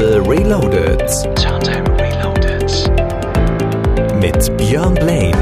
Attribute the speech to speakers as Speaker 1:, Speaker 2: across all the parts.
Speaker 1: Turntable Reloaded. Turntable Reloaded. Mit Björn Blaine.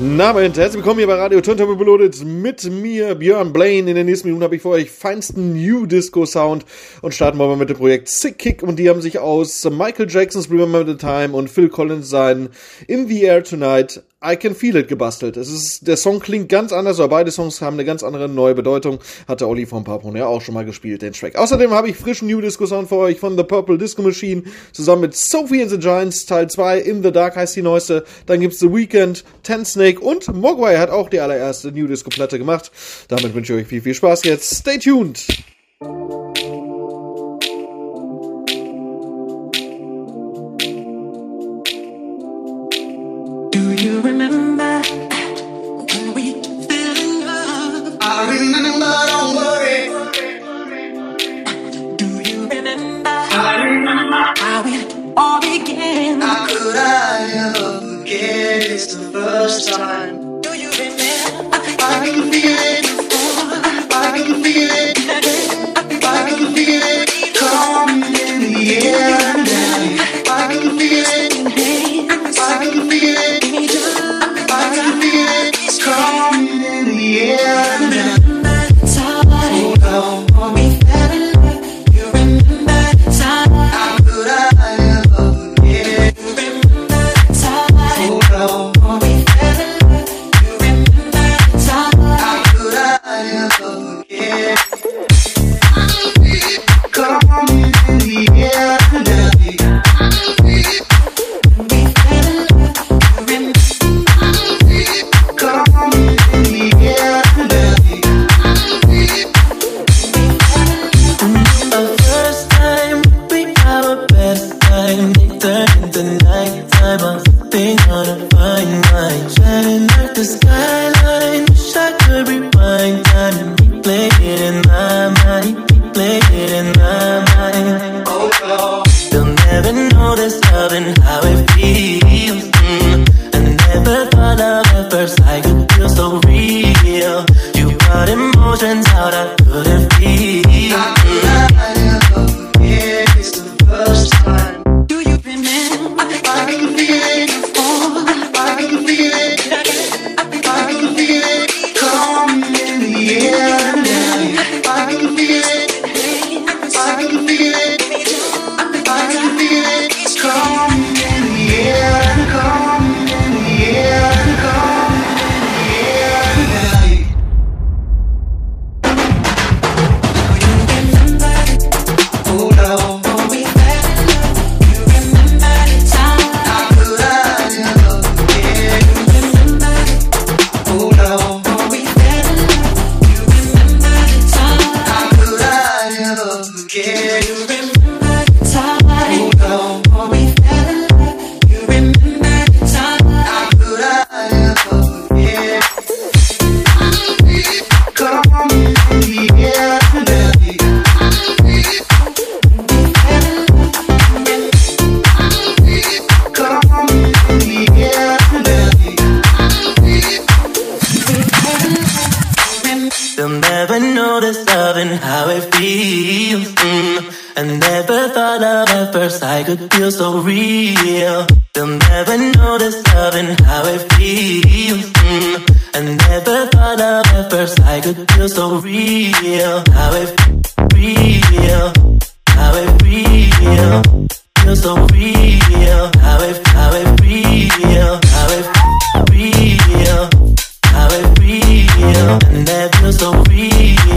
Speaker 2: Na, Moment, herzlich willkommen hier bei Radio Turntable Reloaded mit mir, Björn Blaine. In den nächsten Minuten habe ich für euch feinsten New Disco Sound und starten wir mal mit dem Projekt Sick Kick und die haben sich aus Michael Jackson's Remember the Time und Phil Collins sein In the Air Tonight I Can Feel It gebastelt. Es ist, der Song klingt ganz anders, aber beide Songs haben eine ganz andere neue Bedeutung. Hatte Olli von Papon ja auch schon mal gespielt, den Track. Außerdem habe ich frischen New Disco Sound für euch von The Purple Disco Machine zusammen mit Sophie and the Giants Teil 2 In the Dark heißt die neueste. Dann gibt's The Weekend, Ten Snake und Mogwai hat auch die allererste New Disco Platte gemacht. Damit wünsche ich euch viel, viel Spaß jetzt. Stay tuned!
Speaker 3: It's the first time.
Speaker 4: Do you remember?
Speaker 3: I can feel it. I can feel it. I can feel it coming in the air
Speaker 5: at first I could feel so real. They'll never know this love and how it feels. Mm. I never thought of at first I could feel so real. How it real, how it real, feel so real. How it, how it real, how it real how it real, and that feels so real.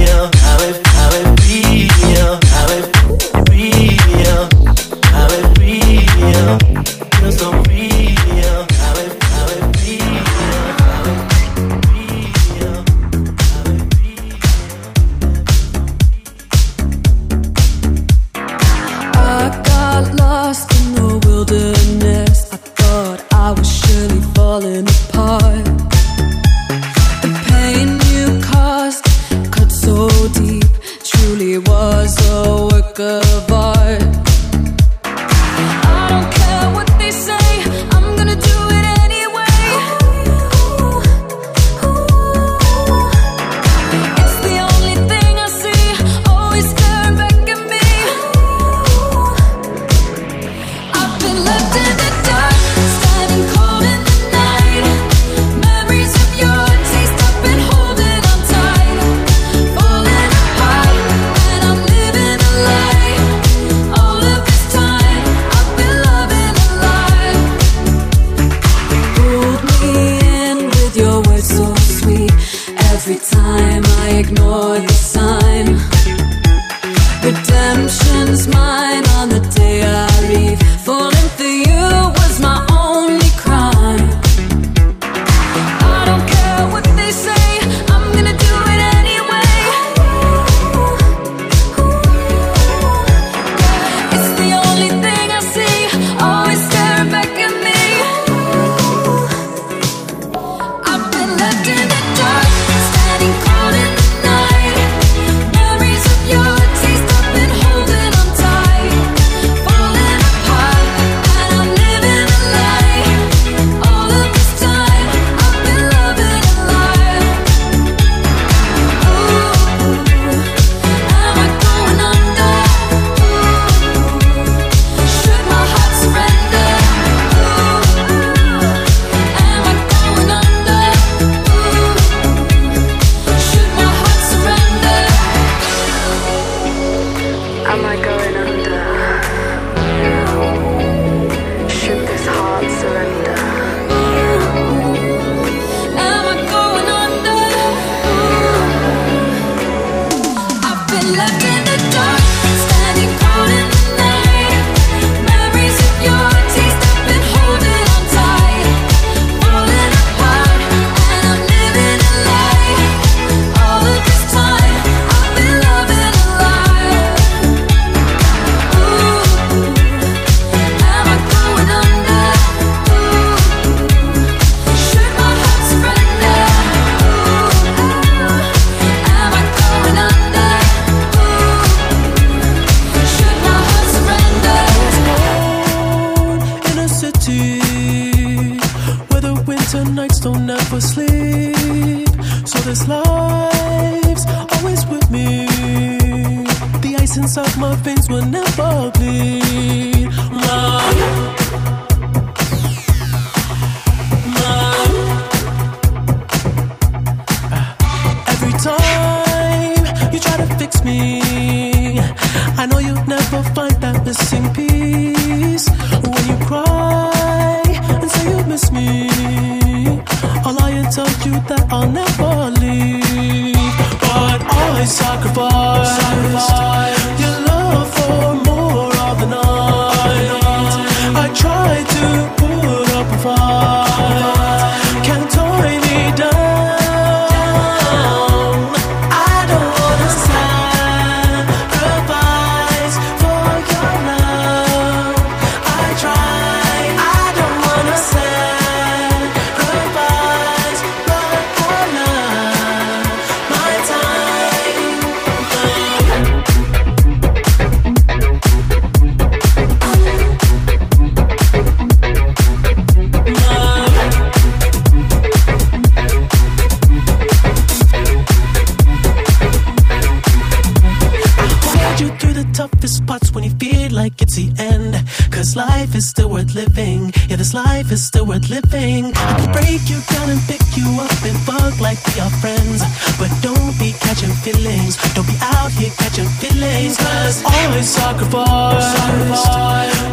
Speaker 6: the
Speaker 7: end. Cause life is still worth living. Yeah, this life is still worth living. I break you down and pick you up and fuck like we are friends. But don't be catching feelings. Don't be out here catching feelings. Cause always sacrifice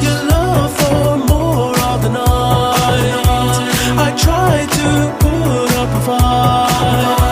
Speaker 7: your love for more of the night. I try to put up a fight.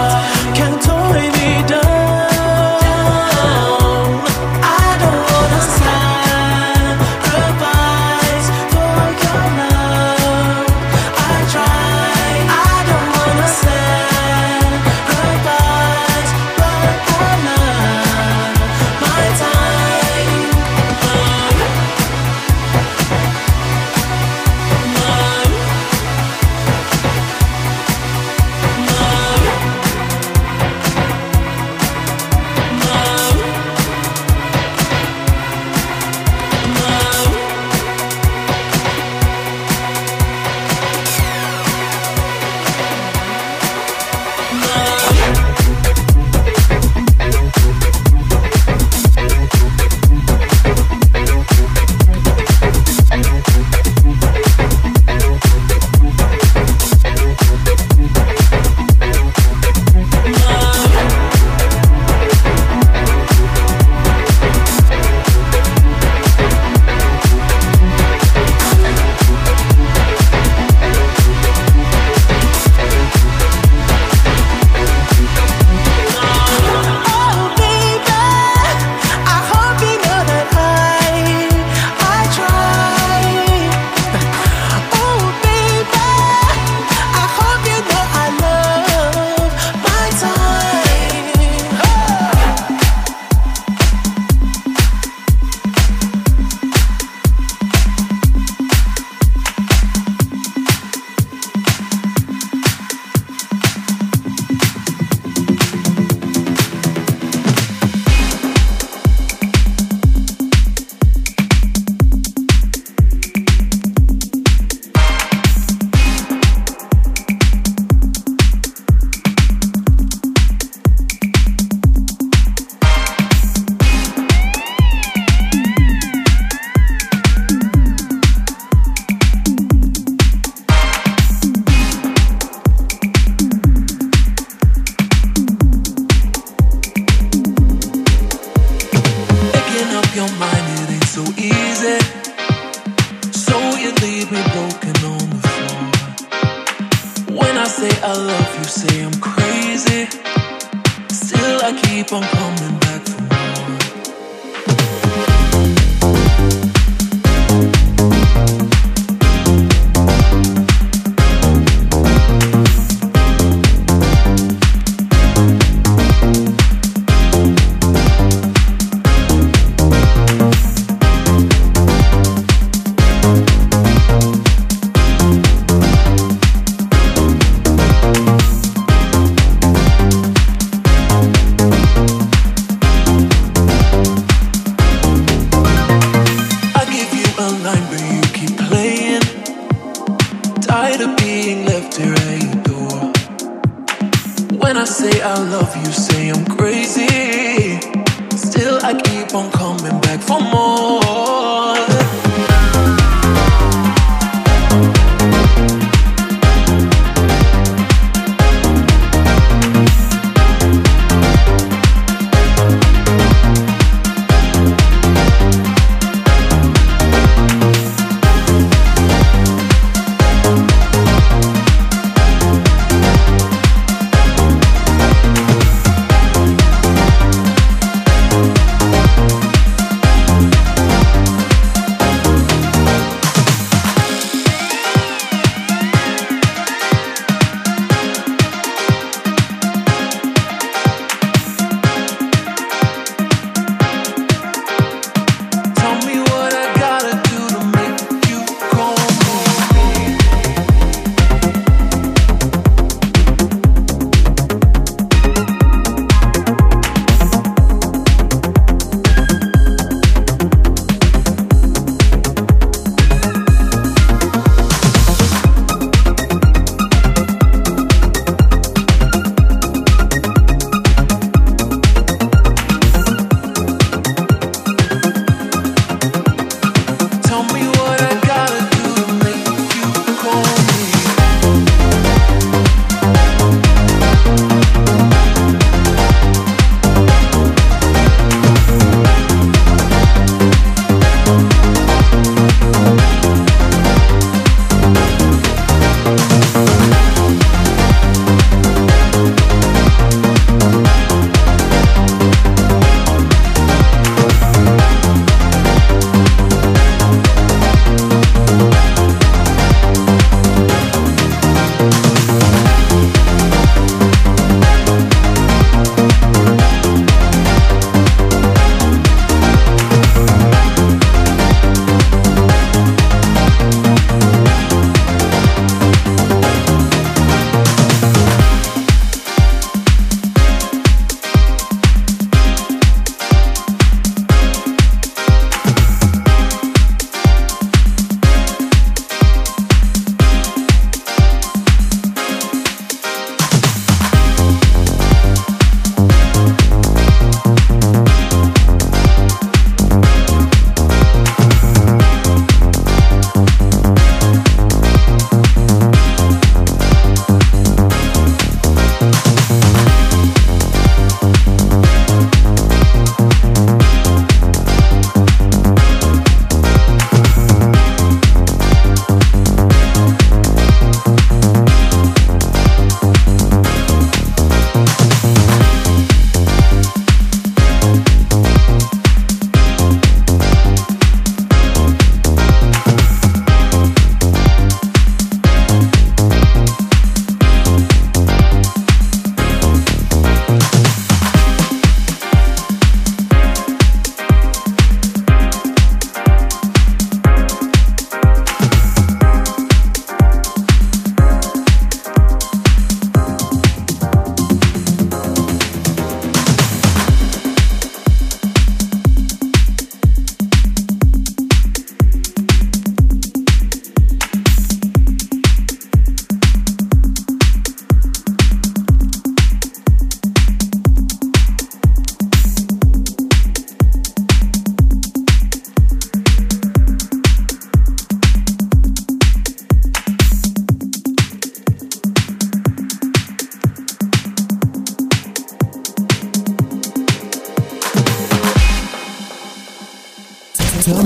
Speaker 1: When I say I love you, say I'm crazy. Still, I keep on coming back for more.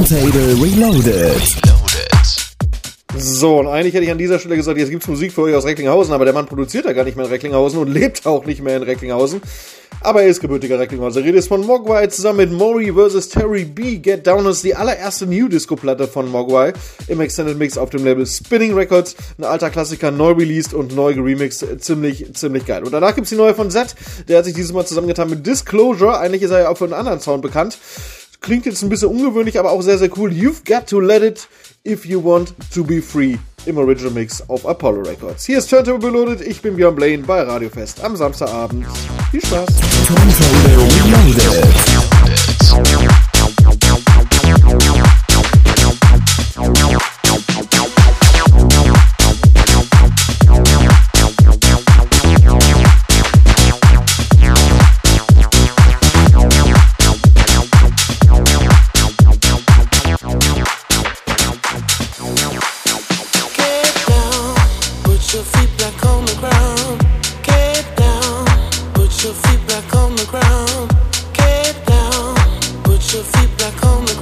Speaker 8: Turntable Reloaded.
Speaker 2: So, und eigentlich hätte ich an dieser Stelle gesagt, jetzt gibt's Musik für euch aus Recklinghausen, aber der Mann produziert ja gar nicht mehr in Recklinghausen und lebt auch nicht mehr in Recklinghausen. Aber er ist gebürtiger Recklinghausen. Die Rede ist von Mogwai zusammen mit Mori vs. Terry B. Get Down ist die allererste New Disco-Platte von Mogwai im Extended Mix auf dem Label Spinning Records. Ein alter Klassiker, neu released und neu geremixed. Ziemlich, ziemlich geil. Und danach gibt's die neue von Z. Der hat sich dieses Mal zusammengetan mit Disclosure. Eigentlich ist er ja auch für einen anderen Sound bekannt. Klingt jetzt ein bisschen ungewöhnlich, aber auch sehr, sehr cool. You've got to let it if you want to be free. Im Original Mix auf Apollo Records. Hier ist Turntable Reloaded. Ich bin Björn Blaine bei Radio Fest am Samstagabend. Viel Spaß.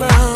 Speaker 9: Ground.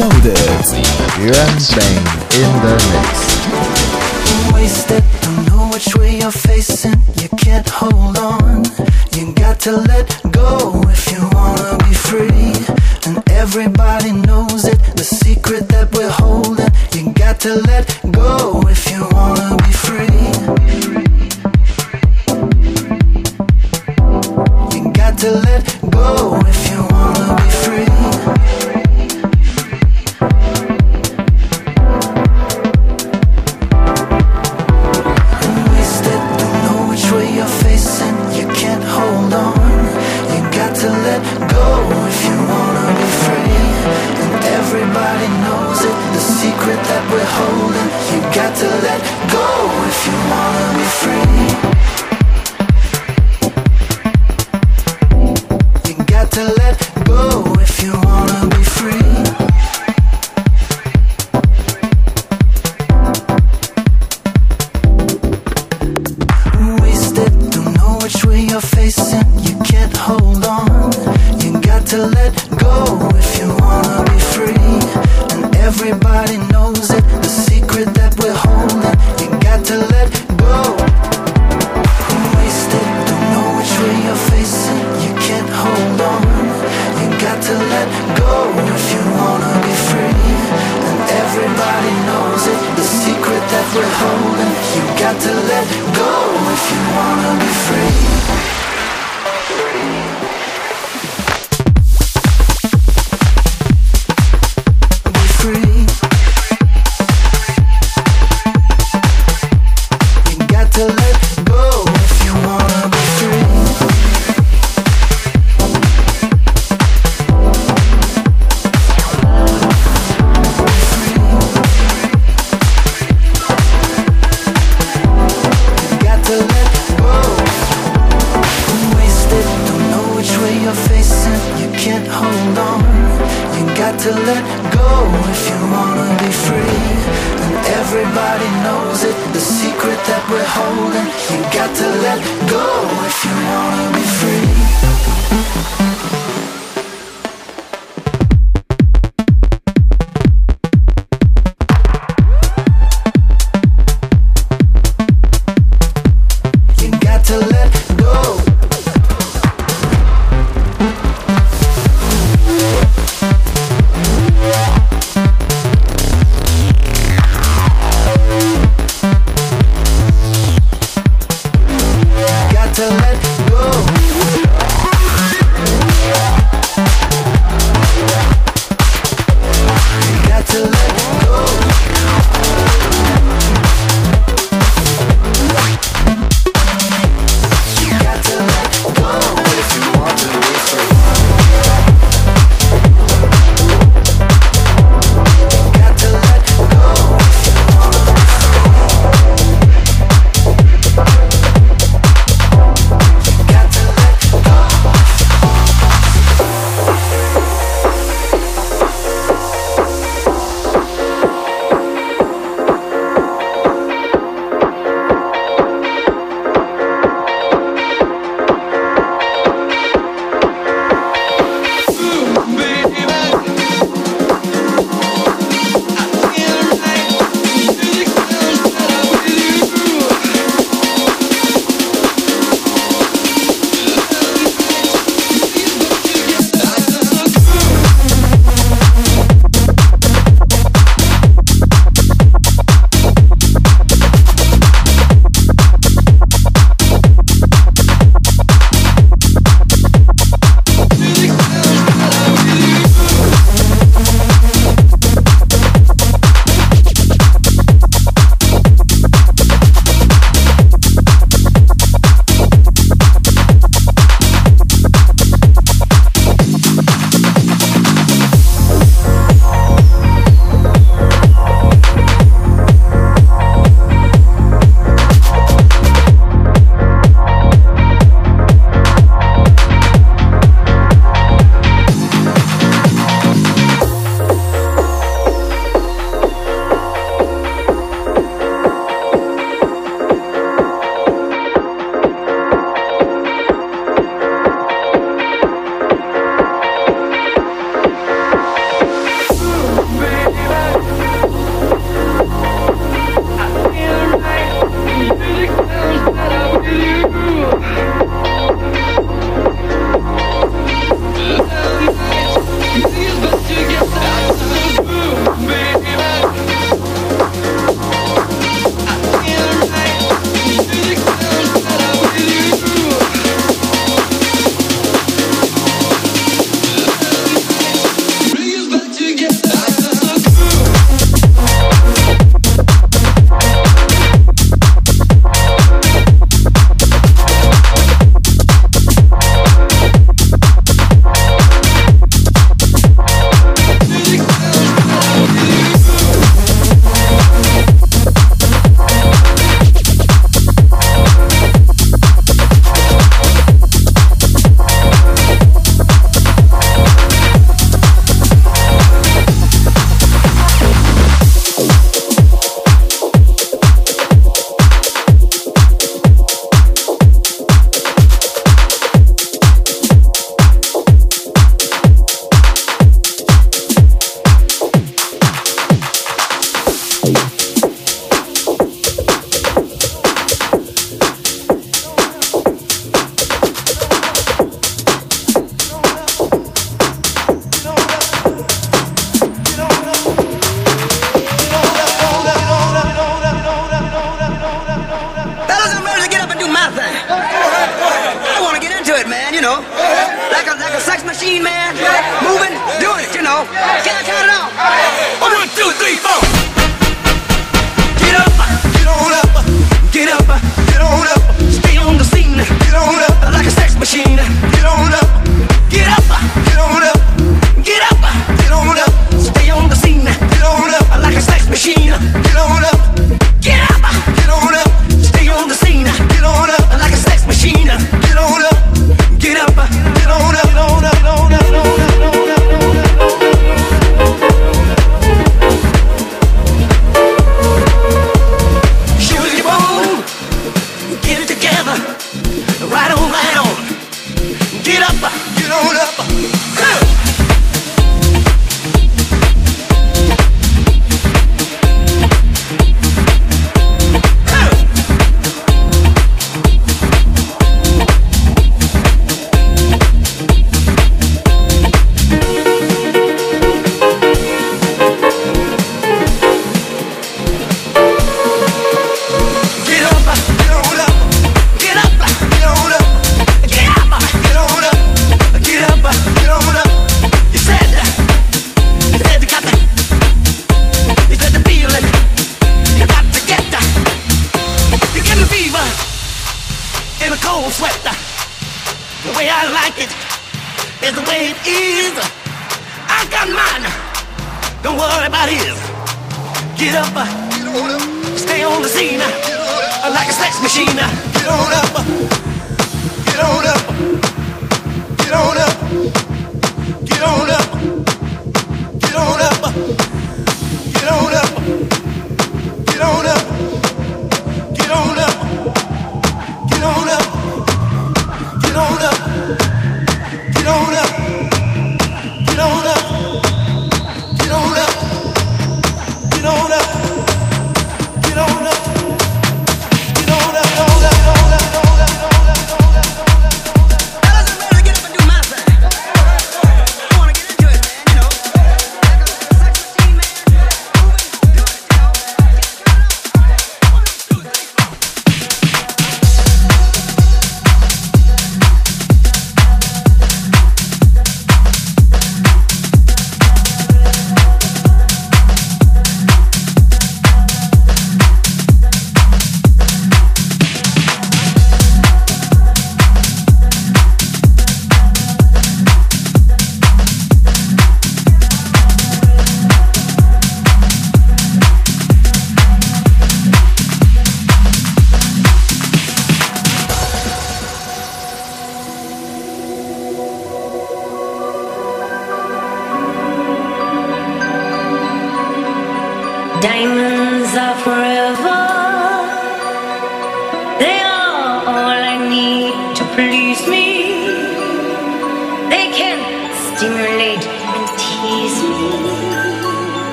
Speaker 1: Loaded. Yuan Bang in the mix.
Speaker 10: Wasted, don't know which way you're facing. You can't hold on. You got to let go if you wanna be free. And everybody knows it. The secret that we're holding. You got to let go if you wanna be free. You got to let go.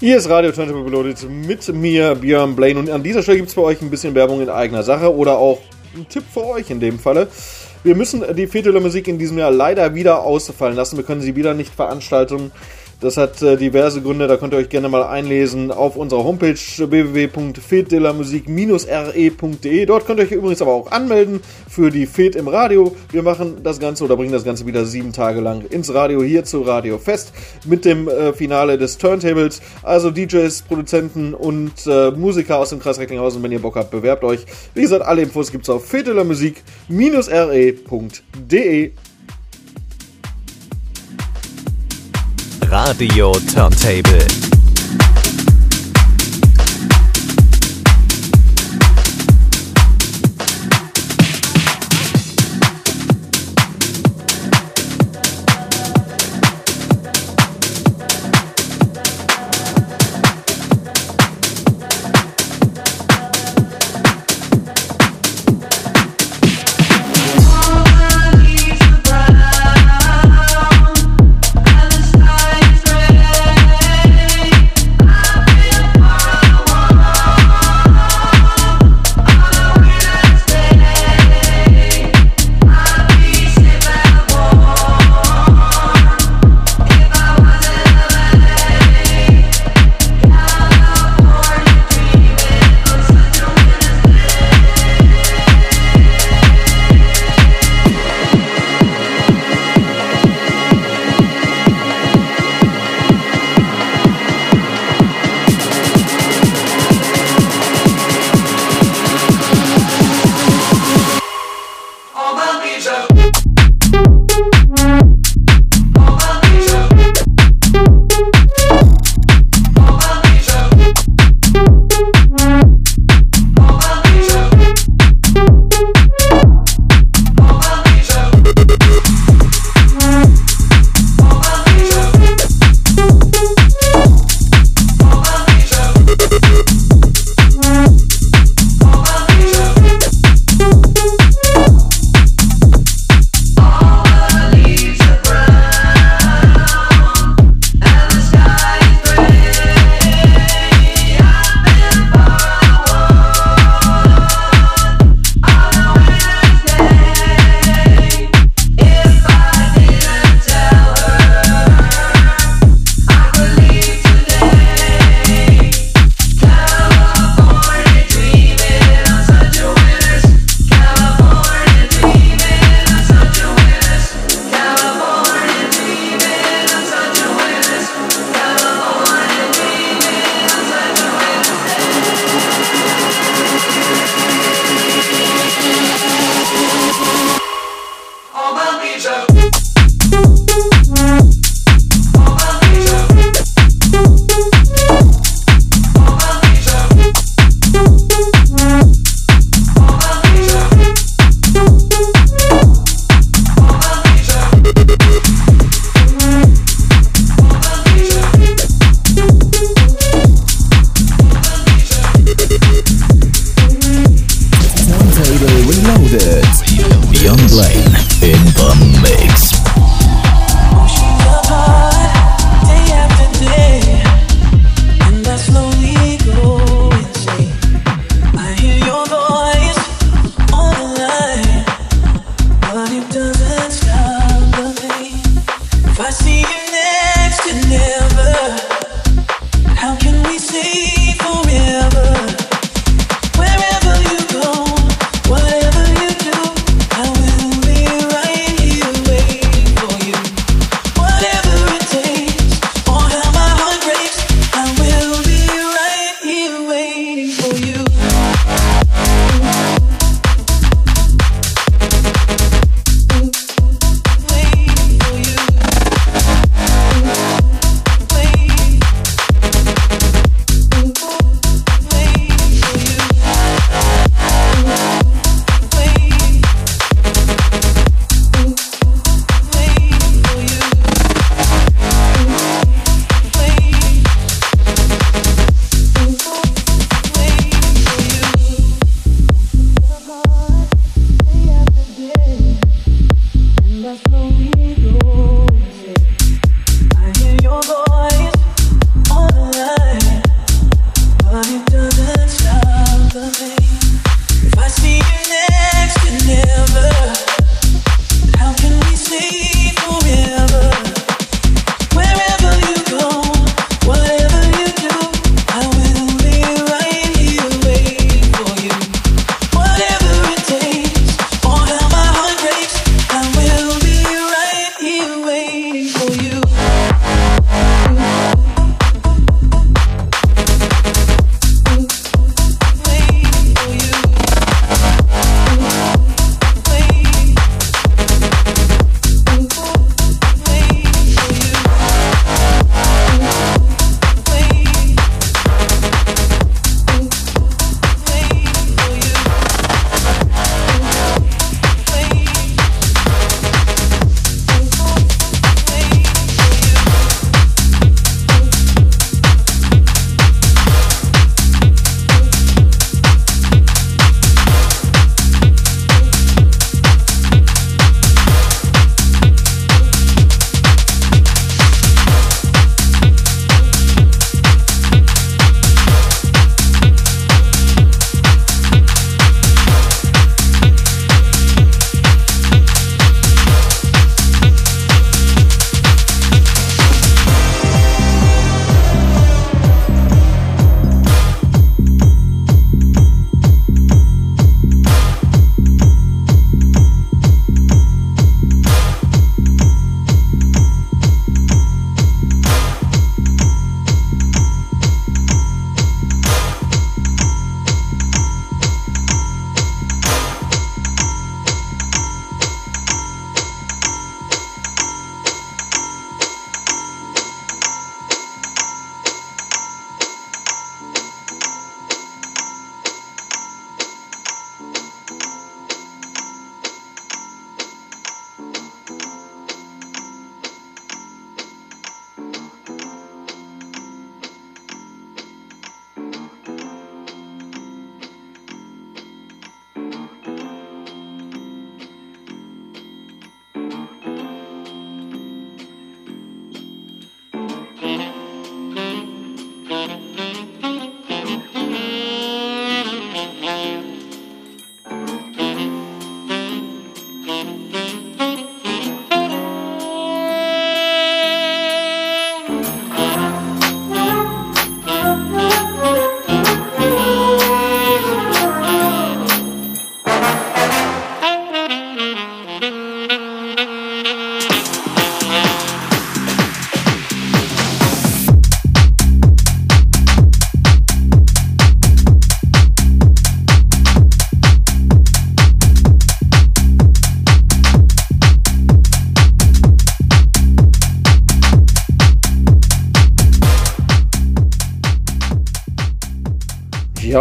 Speaker 2: Hier ist Radio Tentacle Reloaded mit mir, Björn Blaine. Und an dieser Stelle gibt es für euch ein bisschen Werbung in eigener Sache oder auch einen Tipp für euch in dem Falle. Wir müssen die Viertelmusik in diesem Jahr leider wieder ausfallen lassen. Wir können sie wieder nicht veranstalten. äh, das hat äh, diverse Gründe, da könnt ihr euch gerne mal einlesen auf unserer Homepage www.fetdelamusik-re.de. Dort könnt ihr euch übrigens aber auch anmelden für die Fet im Radio. Wir machen das Ganze oder bringen das Ganze wieder sieben Tage lang ins Radio, hier zu Radio Fest mit dem äh, Finale des Turntables. Also DJs, Produzenten und äh, Musiker aus dem Kreis Recklinghausen, wenn ihr Bock habt, bewerbt euch. Wie gesagt, alle Infos gibt's auf fetdelamusik-re.de.
Speaker 1: Radio Turntable.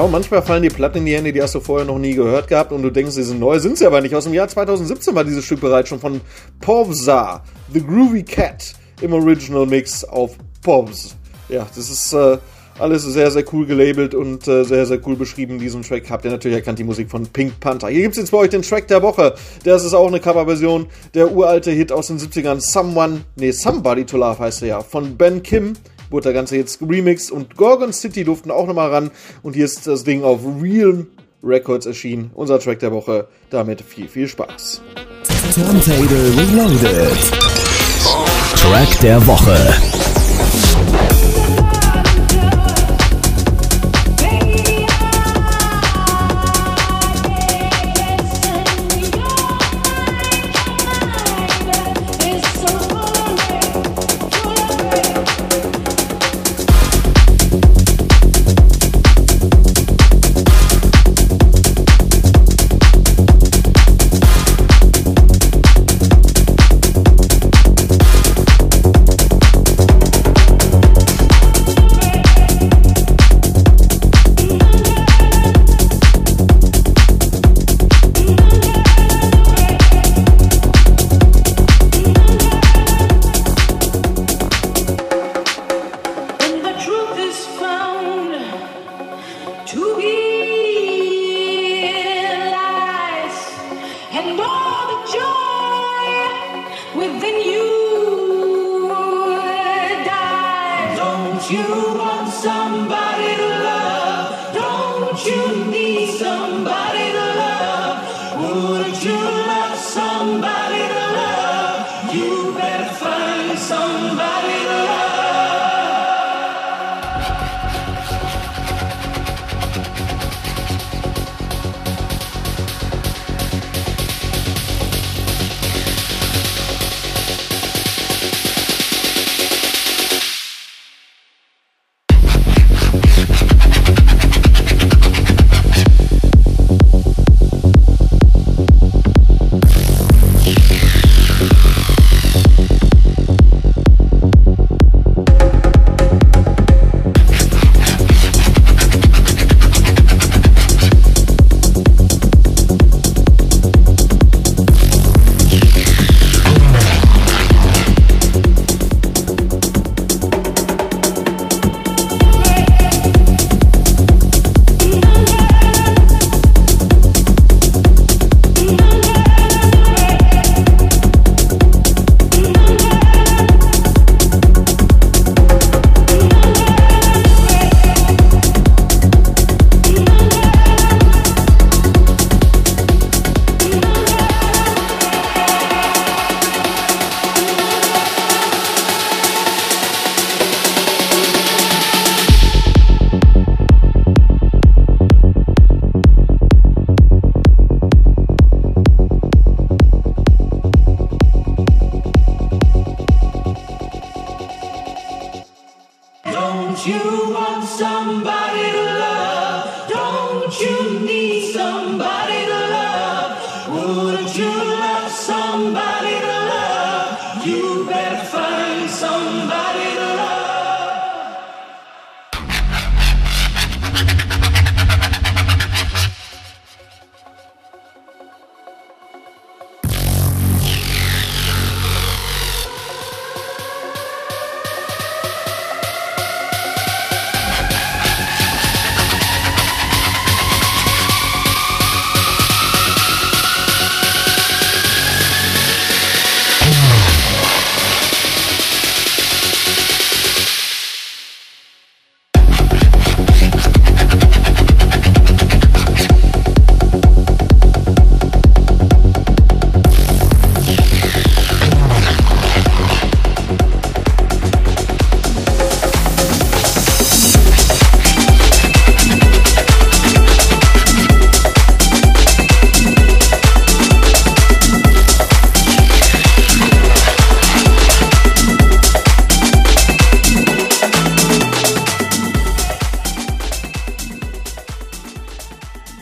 Speaker 2: Und manchmal fallen die Platten in die Hände, die hast du vorher noch nie gehört gehabt und du denkst, sie sind neu, sind sie aber nicht. Aus dem Jahr 2017 war dieses Stück bereits schon von Povza, The Groovy Cat, im Original Mix auf Povs. Ja, das ist äh, alles sehr, sehr cool gelabelt und äh, sehr, sehr cool beschrieben in diesem Track. Habt ihr natürlich erkannt, die Musik von Pink Panther. Hier gibt's jetzt bei euch den Track der Woche. Das ist auch eine Coverversion. Der uralte Hit aus den 70ern, Someone, nee, Somebody to Love heißt er ja, von Ben Kim. Wurde der Ganze jetzt remixed und Gorgon City durften auch nochmal ran. Und hier ist das Ding auf Real Records erschienen. Unser Track der Woche. Damit viel, viel Spaß.
Speaker 7: Turntable Reloaded. Track der Woche.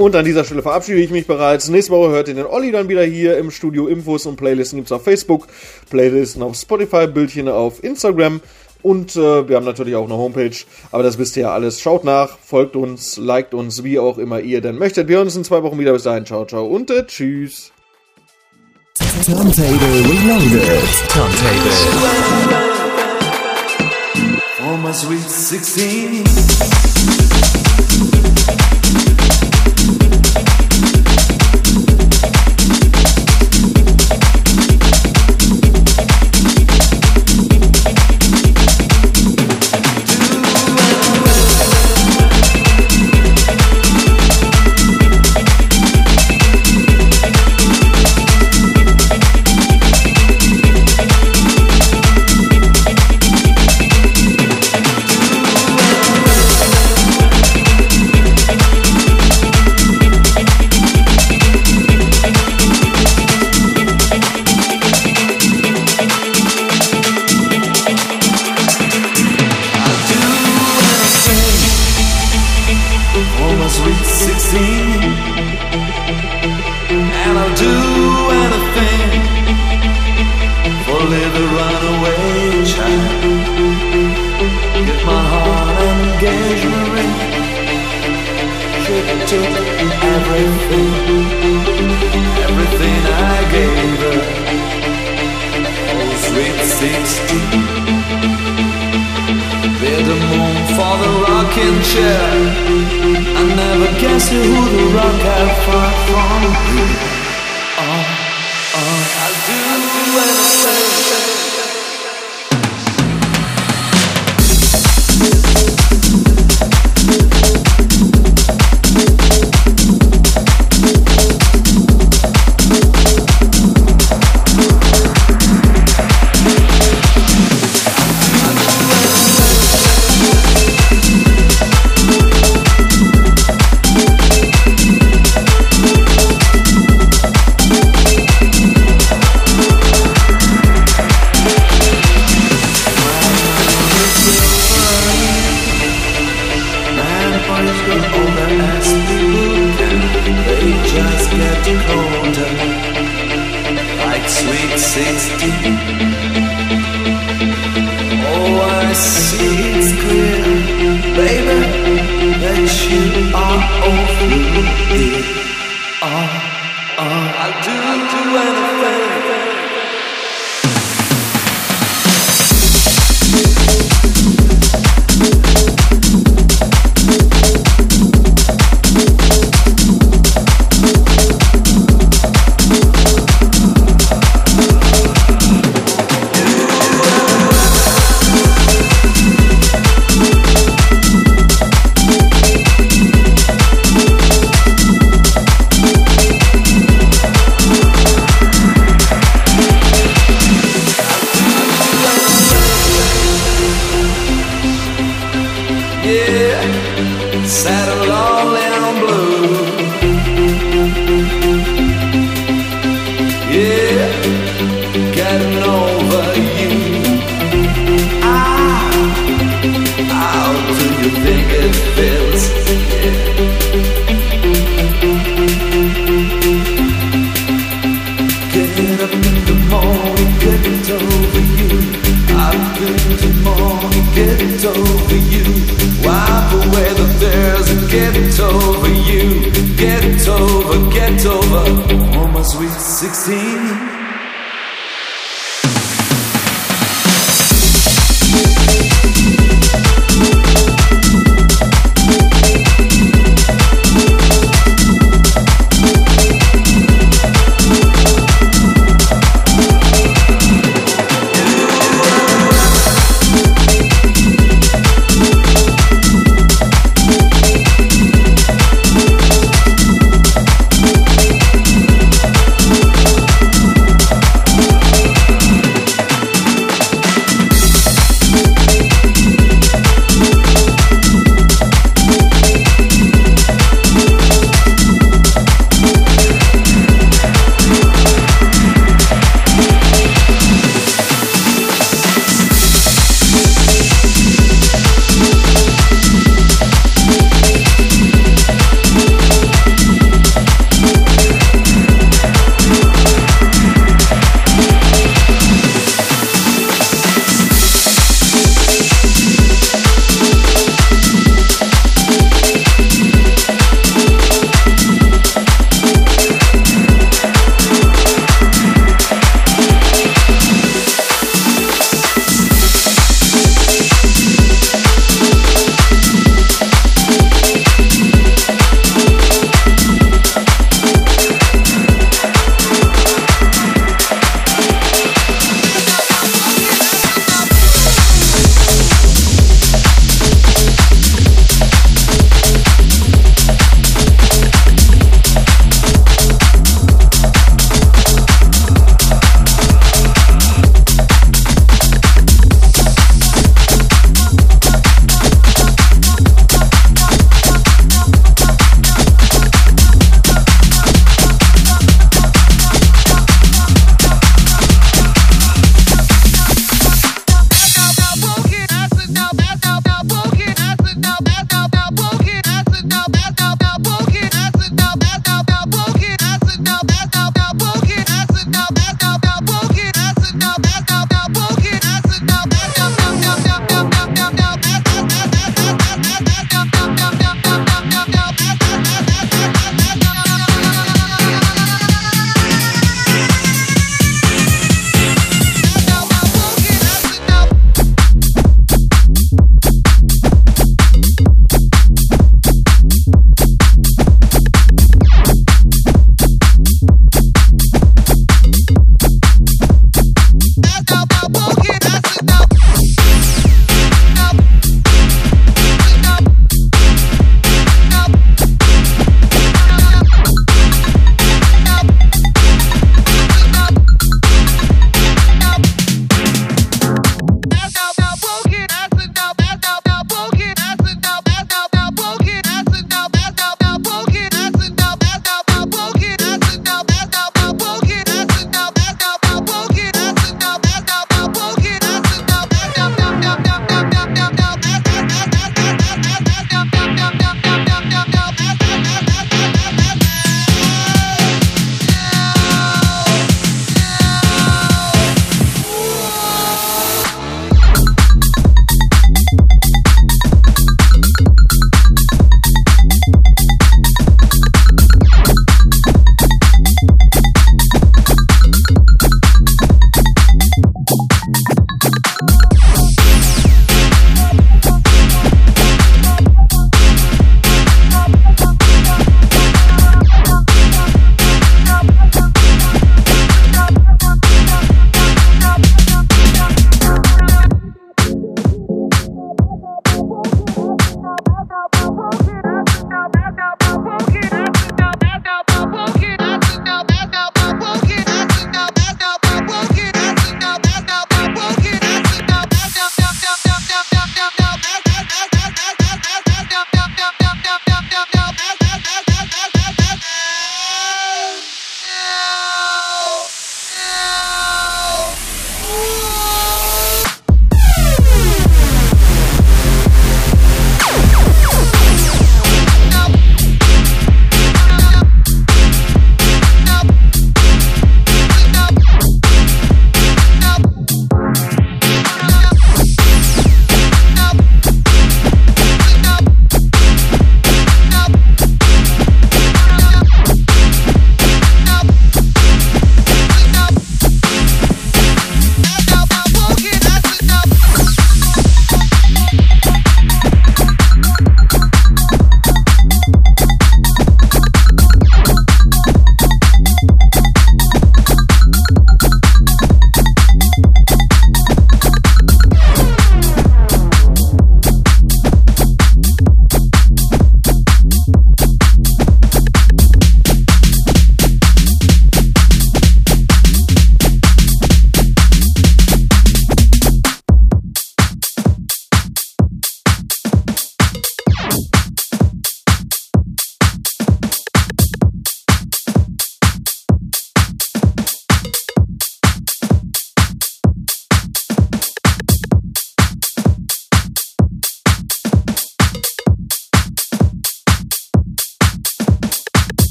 Speaker 2: Und an dieser Stelle verabschiede ich mich bereits. Nächste Woche hört ihr den Olli dann wieder hier im Studio. Infos und Playlisten gibt's auf Facebook, Playlisten auf Spotify, Bildchen auf Instagram. Und äh, wir haben natürlich auch eine Homepage, aber das wisst ihr ja alles. Schaut nach, folgt uns, liked uns, wie auch immer ihr denn möchtet. Wir hören uns in zwei Wochen wieder. Bis dahin, ciao, ciao und äh, tschüss.
Speaker 8: Turntable Reloaded. Turntable.
Speaker 9: For my sweet 16 sweet 16 And I'll do anything For little runaway child. Get my heart an engagement ring took everything. Everything I gave her. Oh sweet 16 Bid the moon for the rocking chair I never guessed who the rock had far from